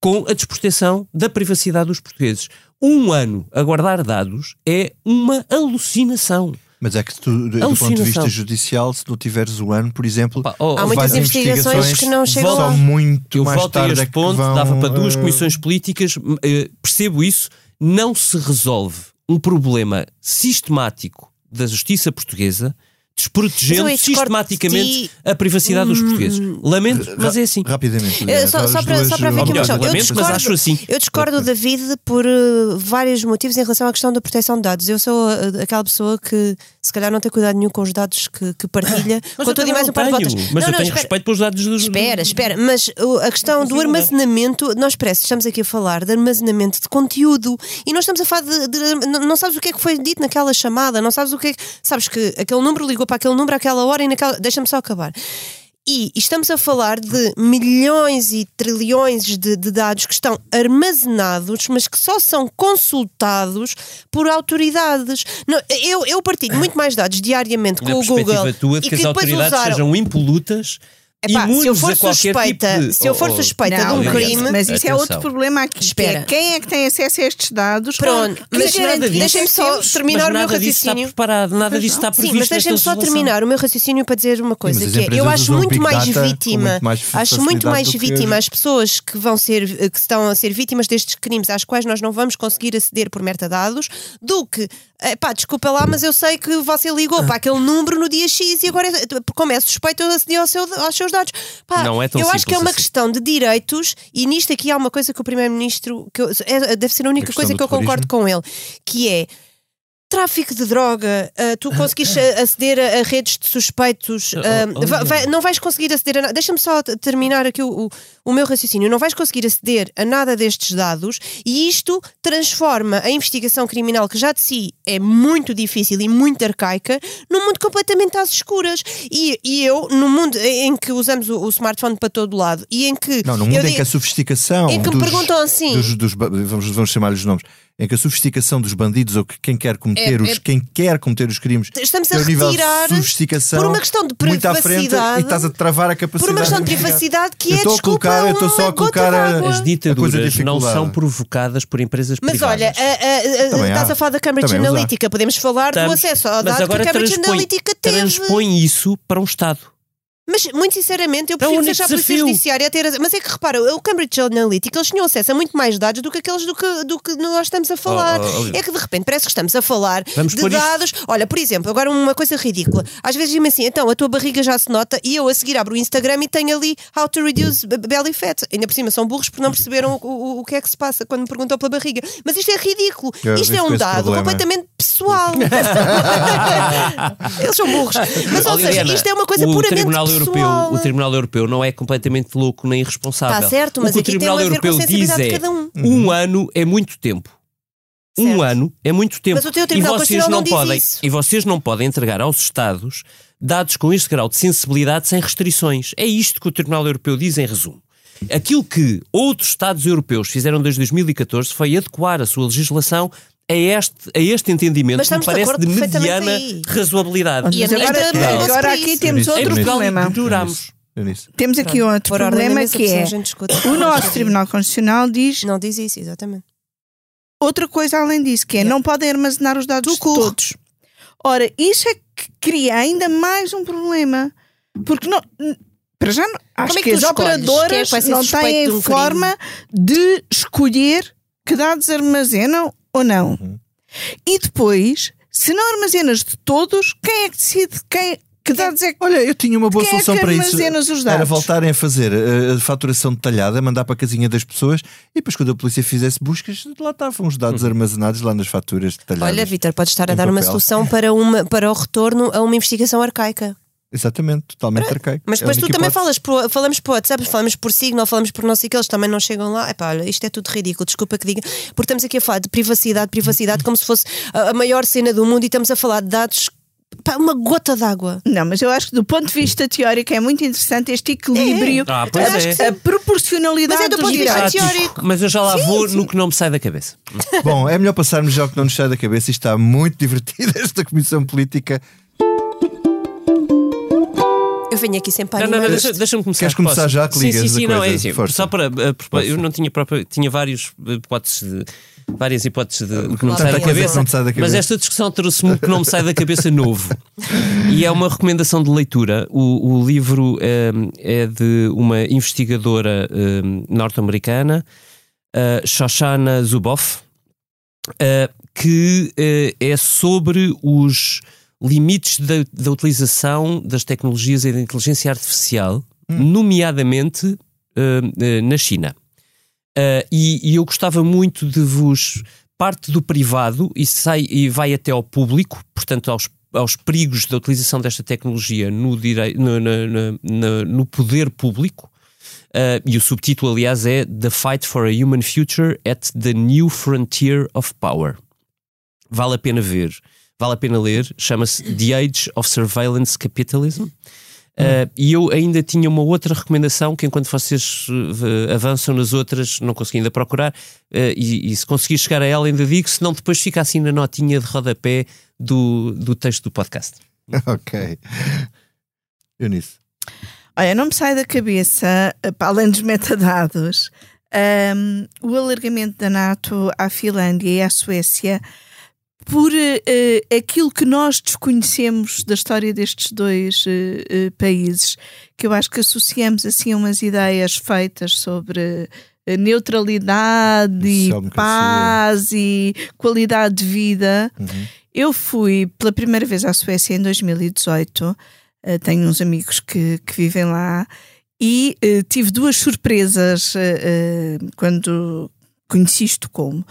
com a desproteção da privacidade dos portugueses. Um ano a guardar dados é uma alucinação. Mas é que tu, do, ponto de vista judicial, se não tiveres o ano, por exemplo, Pá, oh, Há muitas investigações que não chegam lá. muito Eu mais volto a tarde este é ponto, vão, dava para duas eh, comissões políticas, eh, percebo isso, não se resolve um problema sistemático da justiça portuguesa desprotegendo sistematicamente de a privacidade dos portugueses. Lamento, mas é assim. Rapidamente. Eh, só, só para, duas- só para ver aqui uma questão. Eu discordo, acho assim. eu discordo do David por eh, vários motivos em relação à questão da proteção de dados. Eu sou eh, aquela pessoa que se calhar não tem cuidado nenhum com os dados que, que partilha, Mas com eu e mais não um par de botas. Mas não, eu não, tenho espera, respeito pelos dados dos. Espera, espera, mas uh, a questão do armazenamento, nós parece que estamos aqui a falar de armazenamento de conteúdo e nós estamos a falar de, de- não não sabes o que é que foi dito naquela chamada, não sabes o que é que. Sabes que aquele número ligou para aquele número àquela hora e naquela. Deixa-me só acabar. E estamos a falar de milhões e trilhões de, de dados que estão armazenados, mas que só são consultados por autoridades. Não, eu, eu partilho muito mais dados diariamente com o Google. tua e que as depois autoridades usaram- sejam impolutas, Epá, imunes se eu for qualquer suspeita, tipo de... se eu for Oh, oh, suspeita de Não, um Liliana, crime, Mas isso é atenção. outro problema aqui. que Espera. é quem é que tem acesso a estes dados? Pronto, Que mas deixem-me só terminar mas o meu nada disso está raciocínio. preparado, nada disso está Sim, previsto mas deixem-me só terminar o meu raciocínio para dizer uma coisa, mas as que é, eu acho muito mais vítima, muito mais acho muito mais vítima as pessoas que vão ser, que estão a ser vítimas destes crimes às quais nós não vamos conseguir aceder por metadados, do que, pá, desculpa lá, mas eu sei que você ligou para aquele número no dia X e agora, como é suspeito, eu acedi ao seu- aos seus dados. Pá, Não é tão eu acho que é uma assim. questão de direitos e nisto aqui há uma coisa que o Primeiro-Ministro, é- deve ser a única A coisa que eu concordo com ele, que é Tráfico de droga, ah, tu conseguiste a- aceder a, a redes de suspeitos, Oh, ah, oh, va- vai- não vais conseguir aceder a nada. Deixa-me só terminar aqui o, o, o meu raciocínio. Não vais conseguir aceder a nada destes dados e isto transforma a investigação criminal, que já de si é muito difícil e muito arcaica, num mundo completamente às escuras. E, e eu, no mundo em que usamos o, o smartphone para todo lado e em que. Não, no mundo em digo- que a sofisticação. em que me dos, perguntam assim- dos- dos vamos, vamos chamar-lhes nomes. Em que a sofisticação dos bandidos ou que quem quer cometer, É- os, é- quem quer cometer os crimes Estamos a nível de retirar sofisticação por uma questão de muito à frente privacidade, e estás a travar a por capacidade uma questão de privacidade que Eu é estou a colocar, eu estou só a colocar a-. As A coisa ditaduras não dificultada. são provocadas por empresas Mas privadas. olha, a- a- a- Também estás há. a falar da Cambridge Também. Analytica, podemos falar do Estamos- acesso ao mas dado que agora a Cambridge transpõe, Analytica teve. transpõe isso para um Estado. Mas, muito sinceramente, eu É o prefiro deixar a Polícia desafio. Judiciária a ter. as- Mas é que repara, o Cambridge Analytica eles tinham acesso a muito mais dados do que aqueles do que, do que nós estamos a falar. Oh, oh, Olivia. é que de repente parece que estamos a falar Vamos de pôr isto- dados. Olha, por exemplo, agora uma coisa ridícula. Às vezes dizem assim, então a tua barriga já se nota e eu a seguir abro o Instagram e tenho ali How to Reduce Belly Fat. Ainda por cima são burros porque não perceberam o, o, o que é que se passa quando me perguntam pela barriga. Mas isto é ridículo. Eu isto é um dado problema. completamente pessoal. Eles são burros. Mas, ou seja, isto é uma coisa o puramente Tribunal pessoal. Europeu, o Tribunal Europeu não é completamente louco nem irresponsável. Está certo, mas o que o Tribunal a ver com a Europeu diz sensibilidade de é cada um. um ano é muito tempo. Um Certo. ano é muito tempo. Mas o teu e Tribunal vocês Constitucional não não diz podem isso. e vocês não podem entregar aos Estados dados com este grau de sensibilidade sem restrições. É isto que o Tribunal Europeu diz em resumo. Aquilo que outros Estados europeus fizeram desde 2014 foi adequar a sua legislação a este, a este entendimento me de parece de mediana aí. razoabilidade. E agora, mandou-se agora aqui temos outro problema. Eunice. Temos aqui Pronto, outro por problema mesa, que é o nosso Tribunal Constitucional diz Não diz isso, exatamente. outra coisa além disso, que é não podem armazenar os dados todos. Ora, isso é que cria ainda mais um problema. Porque não. Para já, não- acho Como é que, que as é operadoras que ser não têm de um crime? forma de escolher que dados armazenam ou não. Uhum. E depois, se não armazenas de todos, quem é que decide quem, que dados é que. Olha, eu tinha uma boa Quem é solução que para isso. Era voltarem a fazer a, a faturação detalhada, mandar para a casinha das pessoas e depois, quando a polícia fizesse buscas, lá estavam os dados armazenados lá nas faturas detalhadas. Olha, Vitor, pode estar a dar uma papel. solução para, uma, para o retorno a uma investigação arcaica. Exatamente, totalmente arcaico. Mas É depois tu única também hipótese. falas por, falamos por WhatsApp, falamos por Signal, falamos por não sei o que, eles também não chegam lá. Epá, olha, isto é tudo ridículo, desculpa que diga. Porque estamos aqui a falar de privacidade, privacidade, como se fosse a, a maior cena do mundo e estamos a falar de dados. Pá, uma gota d'água. Não, mas eu acho que do ponto de vista teórico é muito interessante este equilíbrio, Ah, pois a, é. a proporcionalidade Mas é do ponto de vista teórico. Mas eu já lá vou no que não me sai da cabeça. Bom, é melhor passarmos já o que não nos sai da cabeça. Isto está muito divertido, esta comissão política. Eu venho aqui sempre a Não, não, não, animar deixa- deixa-me começar. Queres começar Posso? já que Sim, ligas sim, a sim, não, é coisa? assim. Força. Só para. eh, Eu não tinha própria. Tinha vários eh, hipóteses de. Várias hipóteses de que não me sai da cabeça. não sai da Mas cabeça. esta discussão trouxe-me o que não me sai da cabeça novo. E é uma recomendação de leitura. O, o livro eh, é de uma investigadora norte-americana, Shoshana Zuboff, que é sobre os, limites da, da utilização das tecnologias e da inteligência artificial, nomeadamente uh, uh, na China. Uh, e, e, eu gostava muito de vos. Parte do privado e, sai, e vai até ao público, portanto, aos, aos perigos da utilização desta tecnologia no, direi, no, no, no poder público. Uh, e o subtítulo, aliás, é The Fight for a Human Future at the New Frontier of Power. Vale a pena ver, vale a pena ler. Chama-se The Age of Surveillance Capitalism. Uh, e eu ainda tinha uma outra recomendação que, enquanto vocês uh, avançam nas outras, não consegui ainda procurar. Uh, e, e, se conseguir chegar a ela, ainda digo, senão depois fica assim na notinha de rodapé do, do texto do podcast. ok. Eunice. Olha, não me sai da cabeça, para além dos metadados, um, o alargamento da NATO à Finlândia e à Suécia por uh, aquilo que nós desconhecemos da história destes dois uh, uh, países, que eu acho que associamos assim umas ideias feitas sobre neutralidade e paz e qualidade de vida. Uhum. Eu fui pela primeira vez à Suécia em 2018, tenho uns amigos que, que vivem lá. E tive duas surpresas quando conheci Estocolmo.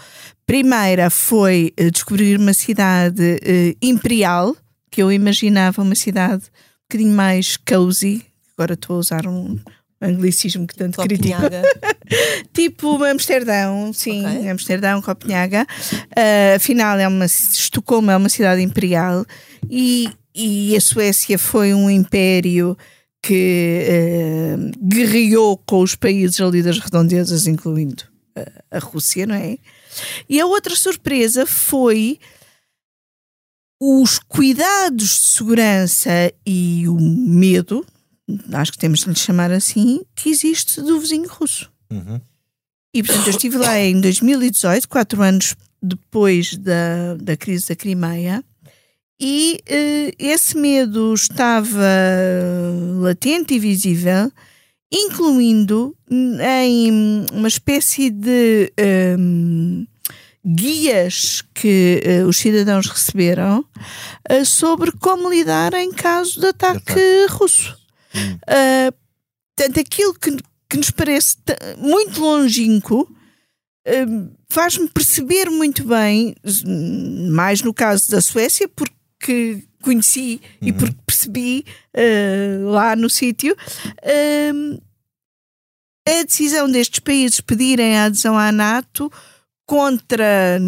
Primeira foi uh, descobrir uma cidade uh, imperial, que eu imaginava uma cidade um bocadinho mais cozy. Agora estou a usar um anglicismo que tanto critico. tipo Amsterdão, sim, okay. Amsterdão, Copenhaga. Uh, afinal, é uma, Estocolmo é uma cidade imperial e, e a Suécia foi um império que uh, guerreou com os países ali das redondezas, incluindo a Rússia, não é? E a outra surpresa foi os cuidados de segurança e o medo, acho que temos de lhe chamar assim, que existe do vizinho russo. Uhum. E portanto eu estive lá em 2018, quatro anos depois da, da crise da Crimeia, e uh, esse medo estava latente e visível incluindo em uma espécie de um, guias que uh, os cidadãos receberam uh, sobre como lidar em caso de ataque, ataque. russo. Hum. Uh, portanto, aquilo que, que nos parece muito longínquo hum, faz-me perceber muito bem, mais no caso da Suécia, porque conheci uhum. e porque percebi uh, lá no sítio, uh, a decisão destes países pedirem a adesão à NATO contra,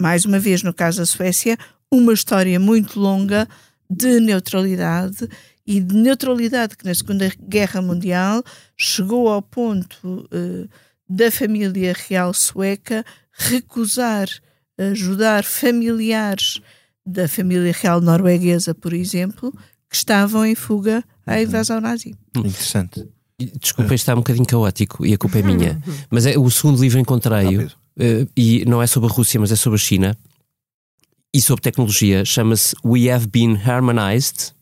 mais uma vez no caso da Suécia, uma história muito longa de neutralidade e de neutralidade que na Segunda Guerra Mundial chegou ao ponto uh, da família real sueca recusar ajudar familiares da família real norueguesa, por exemplo, que estavam em fuga à uhum. invasão nazi. Interessante. Desculpa, está um bocadinho caótico e a culpa é minha. Mas é o segundo livro encontrei-o, uh, e não é sobre a Rússia, mas é sobre a China e sobre tecnologia. Chama-se We Have Been Harmonized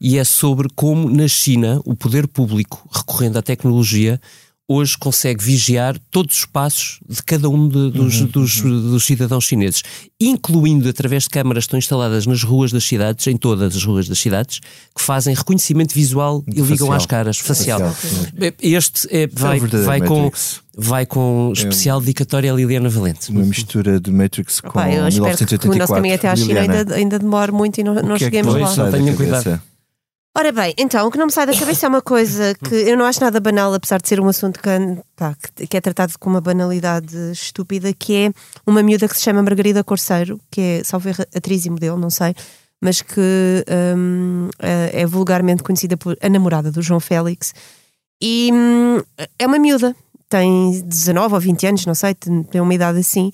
e é sobre como na China o poder público, recorrendo à tecnologia, hoje consegue vigiar todos os passos de cada um de, dos, uhum, dos, uhum. dos, cidadãos chineses, incluindo através de câmaras que estão instaladas nas ruas das cidades, em todas as ruas das cidades, que fazem reconhecimento visual e ligam às caras, facial. facial este é, vai, vai com vai com especial dedicatória a Liliana Valente. Uma mistura de Matrix com Opa, eu 1984. Que o nosso caminho até à China ainda, ainda demora muito e não, não é cheguemos é lá. Tenham cuidado. Ora bem, então, o que não me sai da cabeça é uma coisa que eu não acho nada banal, apesar de ser um assunto que, que é tratado com uma banalidade estúpida, que é uma miúda que se chama Margarida Corceiro, que é, salve atriz e modelo, não sei, mas que um, é vulgarmente conhecida por a namorada do João Félix. E hum, é uma miúda, tem 19 ou 20 anos, não sei, tem uma idade assim,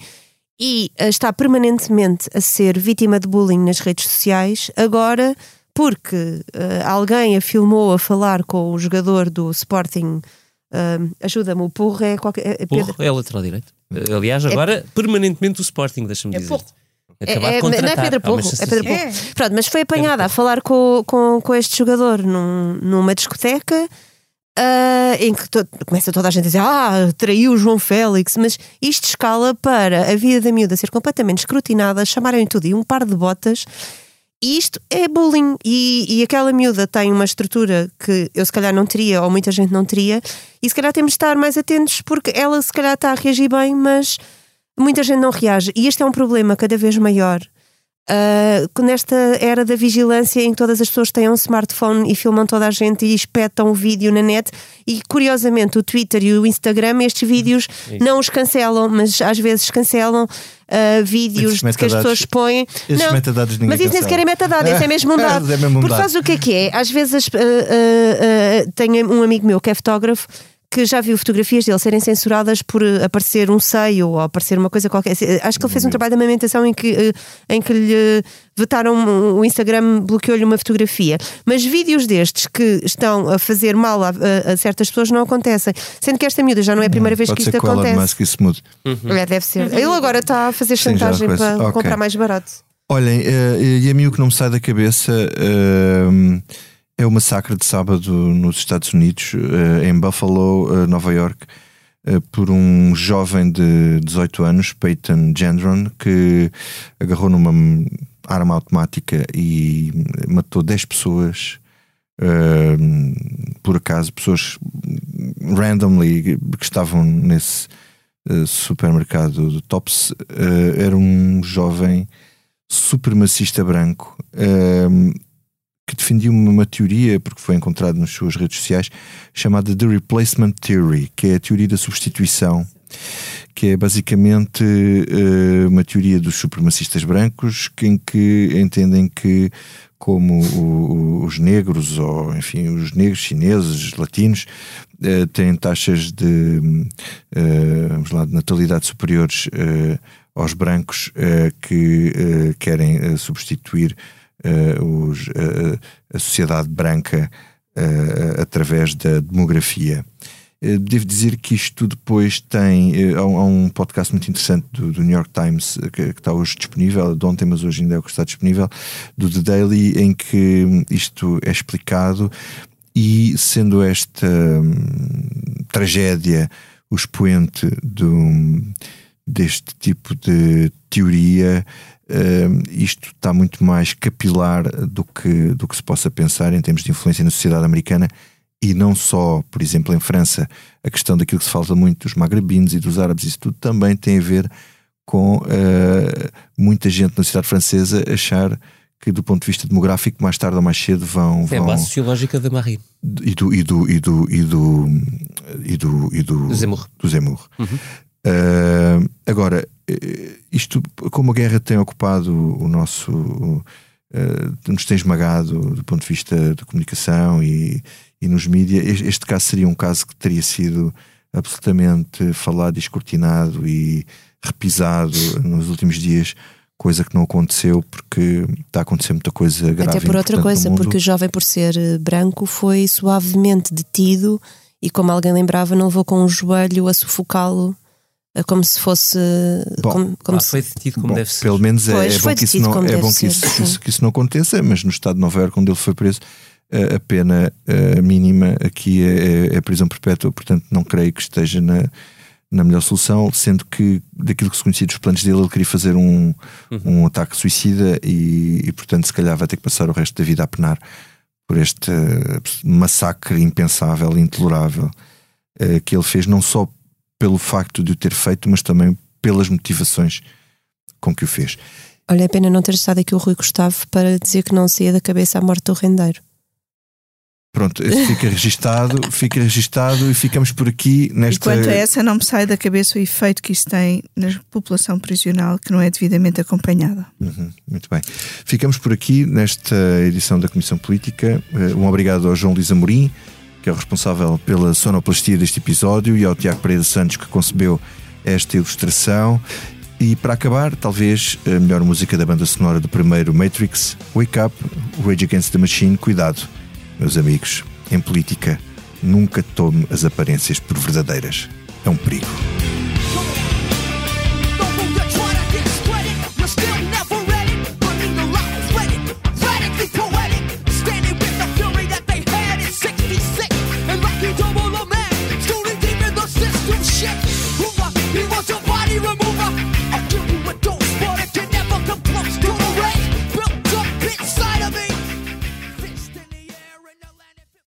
e eh, está permanentemente a ser vítima de bullying nas redes sociais. Agora porque uh, alguém a filmou a falar com o jogador do Sporting. Uh, Ajuda-me, o Porro é qualquer. É, Porro é lateral direito. Aliás, agora é... permanentemente o Sporting, deixa-me é dizer. Porro. É, é, não é Pedro Porro, é Pedro Porro. É. Pronto, mas foi apanhada a falar com, com, com este jogador num, numa discoteca uh, em que to começa toda a gente a dizer ah, traiu o João Félix, mas isto escala para a vida da miúda ser completamente escrutinada, chamarem tudo e um par de botas E isto é bullying. E, e aquela miúda tem uma estrutura que eu se calhar não teria, ou muita gente não teria, e se calhar temos de estar mais atentos porque ela se calhar está a reagir bem, mas muita gente não reage. E este é um problema cada vez maior. Uh, nesta era da vigilância em que todas as pessoas têm um smartphone e filmam toda a gente e espetam o vídeo na net e curiosamente o Twitter e o Instagram estes vídeos Isso. não os cancelam, mas às vezes cancelam uh, vídeos que as pessoas põem. esses não, metadados ninguém mas isso nem sequer é metadado, isso é mesmo um dado. É mesmo um Porque dado. o que é que é? Às vezes uh, uh, tenho um amigo meu que é fotógrafo que já viu fotografias dele serem censuradas por uh, aparecer um seio ou aparecer uma coisa qualquer. Uh, Acho que ele fez um trabalho de amamentação em que, uh, em que lhe vetaram o Instagram, bloqueou-lhe uma fotografia. Mas vídeos destes que estão a fazer mal a, a- a certas pessoas não acontecem. Sendo que esta miúda já não é a primeira vez Pode que isto Elon acontece. Musk isso mude. É, deve ser. Ele agora está a fazer Sim, chantagem para Ok. comprar mais barato. Olhem, eh, e a mim o que não me sai da cabeça eh, é o massacre de sábado nos Estados Unidos, eh, em Buffalo, eh, Nova York, eh, por um jovem de 18 anos, Peyton Gendron, que agarrou numa arma automática e matou 10 pessoas. por acaso, pessoas randomly que estavam nesse supermercado do Tops, era um jovem supremacista branco que defendia uma, teoria, porque foi encontrado nas suas redes sociais, chamada The Replacement Theory, que é a teoria da substituição, que é basicamente eh, uma teoria dos supremacistas brancos que, em que entendem que como o- os negros ou enfim os negros chineses latinos eh, têm taxas de, eh, vamos lá, de natalidade superiores aos brancos que querem substituir eh, os, eh, a sociedade branca através da demografia. Devo dizer que isto depois tem. Há um, podcast muito interessante do, do New York Times que, que está hoje disponível, de ontem, mas hoje ainda é o que está disponível, do The Daily, em que hum, isto é explicado. E sendo esta hum, tragédia o expoente do, deste tipo de teoria, hum, isto está muito mais capilar do que, do que se possa pensar em termos de influência na sociedade americana e não só, por exemplo, em França, a questão daquilo que se fala muito dos magrebinos e dos árabes, isso tudo também tem a ver com eh, muita gente na sociedade francesa achar que do ponto de vista demográfico, mais tarde ou mais cedo vão. É a vão base sociológica da Marie. e do e do e do e do e do, e do, Do Zemmour. do Zemmour. Uhum. Uh, agora, eh, isto, como a guerra tem ocupado o nosso, uh, nos tem esmagado do ponto de vista da comunicação e, e nos mídias, este, este caso seria um caso que teria sido absolutamente falado escrutinado e repisado nos últimos dias, coisa que não aconteceu porque está a acontecer muita coisa grave. Até por outra coisa, porque o jovem, por ser eh, branco, foi suavemente detido e, como alguém lembrava, não levou com um joelho a sufocá-lo como se fosse. Bom, como, como Ah, se- foi detido como Bom, deve ser. Pelo menos é, Pois, é bom que isso não, é bom que isso, isso- que isso não aconteça, mas no estado de Nova Iorque, onde ele foi preso, a a pena eh, mínima aqui é, é a prisão perpétua, portanto não creio que esteja na, na melhor solução, sendo que daquilo que se conhecia dos planos dele, ele queria fazer um, um ataque suicida e, e, portanto se calhar vai ter que passar o resto da vida a penar por este eh, massacre impensável intolerável eh, que ele fez, não só pelo facto de o ter feito, mas também pelas motivações com que o fez. Olha, é pena não ter estado aqui o Rui Gustavo para dizer que não saía da cabeça a morte do rendeiro. Pronto, fica registado, fica registado e ficamos por aqui nesta. quanto a essa, não me sai da cabeça o efeito que isso tem na população prisional que não é devidamente acompanhada. Uhum, muito bem. Ficamos por aqui nesta edição da Comissão Política. Eh, Um obrigado ao João Luís Amorim, que é o responsável pela sonoplastia deste episódio, e ao Tiago Pereira Santos, que concebeu esta ilustração. E para acabar, talvez a melhor música da banda sonora do primeiro Matrix, Wake Up, Rage Against the Machine. Cuidado, meus amigos, em política, nunca tome as aparências por verdadeiras. É um perigo.